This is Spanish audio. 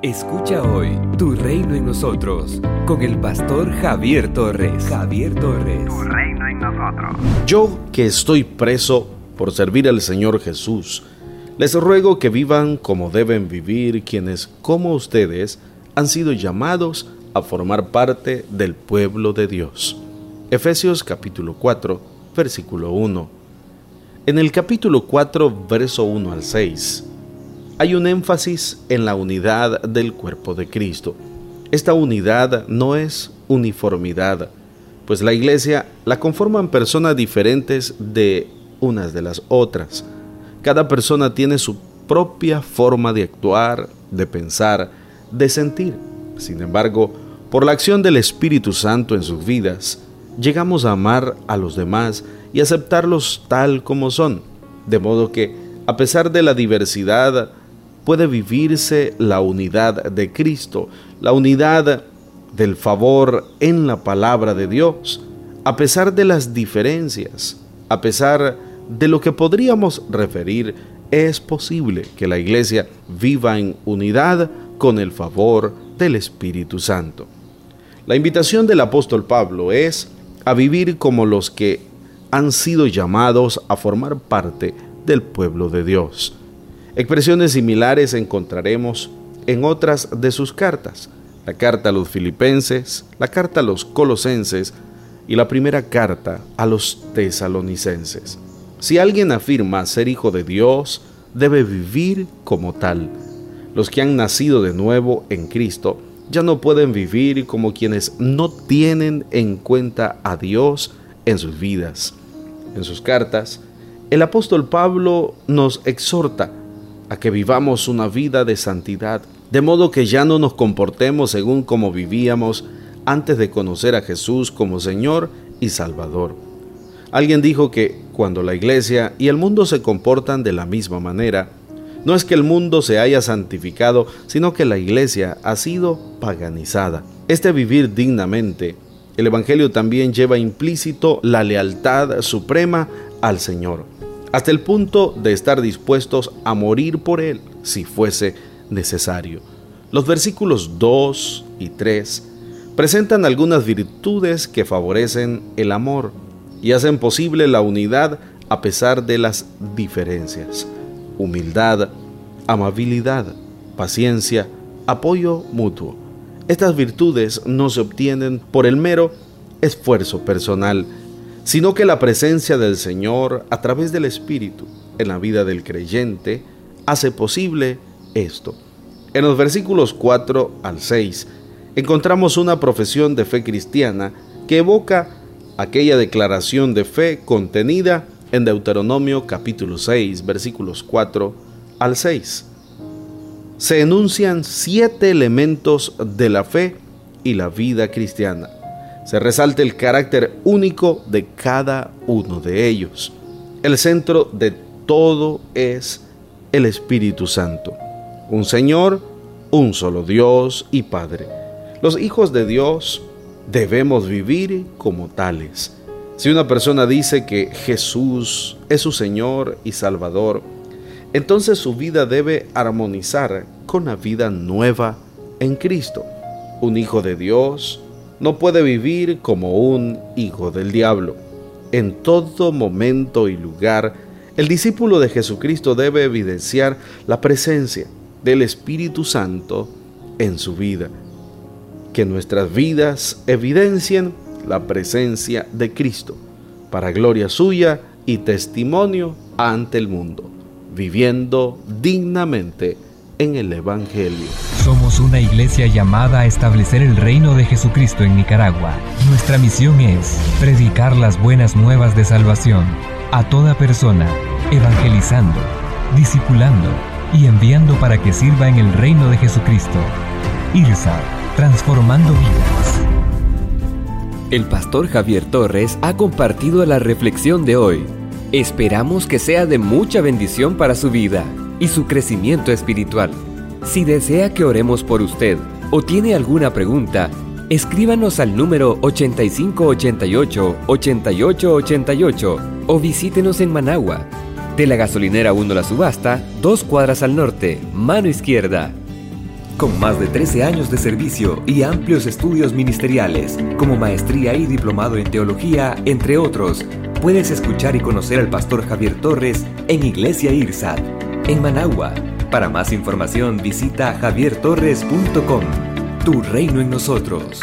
Escucha hoy Tu Reino en Nosotros con el pastor Javier Torres. Javier Torres. Tu Reino en Nosotros. Yo que estoy preso por servir al Señor Jesús, les ruego que vivan como deben vivir quienes, como ustedes, han sido llamados a formar parte del pueblo de Dios. Efesios capítulo 4, versículo 1. En el capítulo 4, verso 1 al 6 hay un énfasis en la unidad del cuerpo de Cristo. Esta unidad no es uniformidad, pues la iglesia la conforman personas diferentes de unas de las otras. Cada persona tiene su propia forma de actuar, de pensar, de sentir. Sin embargo, por la acción del Espíritu Santo en sus vidas, llegamos a amar a los demás y aceptarlos tal como son. De modo que, a pesar de la diversidad puede vivirse la unidad de Cristo, la unidad del favor en la palabra de Dios, a pesar de las diferencias, a pesar de lo que podríamos referir, es posible que la iglesia viva en unidad con el favor del Espíritu Santo. La invitación del apóstol Pablo es a vivir como los que han sido llamados a formar parte del pueblo de Dios. Expresiones similares encontraremos en otras de sus cartas, la carta a los filipenses, la carta a los colosenses y la primera carta a los tesalonicenses. Si alguien afirma ser hijo de Dios, debe vivir como tal. Los que han nacido de nuevo en Cristo ya no pueden vivir como quienes no tienen en cuenta a Dios en sus vidas. En sus cartas, el apóstol Pablo nos exhorta a que vivamos una vida de santidad, de modo que ya no nos comportemos según como vivíamos antes de conocer a Jesús como Señor y Salvador. Alguien dijo que cuando la iglesia y el mundo se comportan de la misma manera, no es que el mundo se haya santificado, sino que la iglesia ha sido paganizada. Este vivir dignamente, el Evangelio también lleva implícito la lealtad suprema al Señor hasta el punto de estar dispuestos a morir por Él si fuese necesario. Los versículos 2 y 3 presentan algunas virtudes que favorecen el amor y hacen posible la unidad a pesar de las diferencias. Humildad, amabilidad, paciencia, apoyo mutuo. Estas virtudes no se obtienen por el mero esfuerzo personal, sino que la presencia del Señor a través del Espíritu en la vida del creyente hace posible esto. En los versículos 4 al 6 encontramos una profesión de fe cristiana que evoca aquella declaración de fe contenida en Deuteronomio capítulo 6 versículos 4 al 6. Se enuncian siete elementos de la fe y la vida cristiana se resalta el carácter único de cada uno de ellos. El centro de todo es el Espíritu Santo, un Señor, un solo Dios y Padre. Los hijos de Dios debemos vivir como tales. Si una persona dice que Jesús es su Señor y Salvador, entonces su vida debe armonizar con la vida nueva en Cristo. Un hijo de Dios no puede vivir como un hijo del diablo. En todo momento y lugar, el discípulo de Jesucristo debe evidenciar la presencia del Espíritu Santo en su vida. Que nuestras vidas evidencien la presencia de Cristo para gloria suya y testimonio ante el mundo, viviendo dignamente en el Evangelio. Somos una iglesia llamada a establecer el reino de Jesucristo en Nicaragua. Nuestra misión es predicar las buenas nuevas de salvación a toda persona, evangelizando, discipulando y enviando para que sirva en el reino de Jesucristo. IRSA, transformando vidas. El pastor Javier Torres ha compartido la reflexión de hoy. Esperamos que sea de mucha bendición para su vida y su crecimiento espiritual. Si desea que oremos por usted o tiene alguna pregunta, escríbanos al número 8588-8888 o visítenos en Managua. De la gasolinera 1 La Subasta, dos cuadras al norte, mano izquierda. Con más de 13 años de servicio y amplios estudios ministeriales, como maestría y diplomado en teología, entre otros, puedes escuchar y conocer al pastor Javier Torres en Iglesia IRSAT, en Managua. Para más información visita javiertorres.com. Tu reino en nosotros.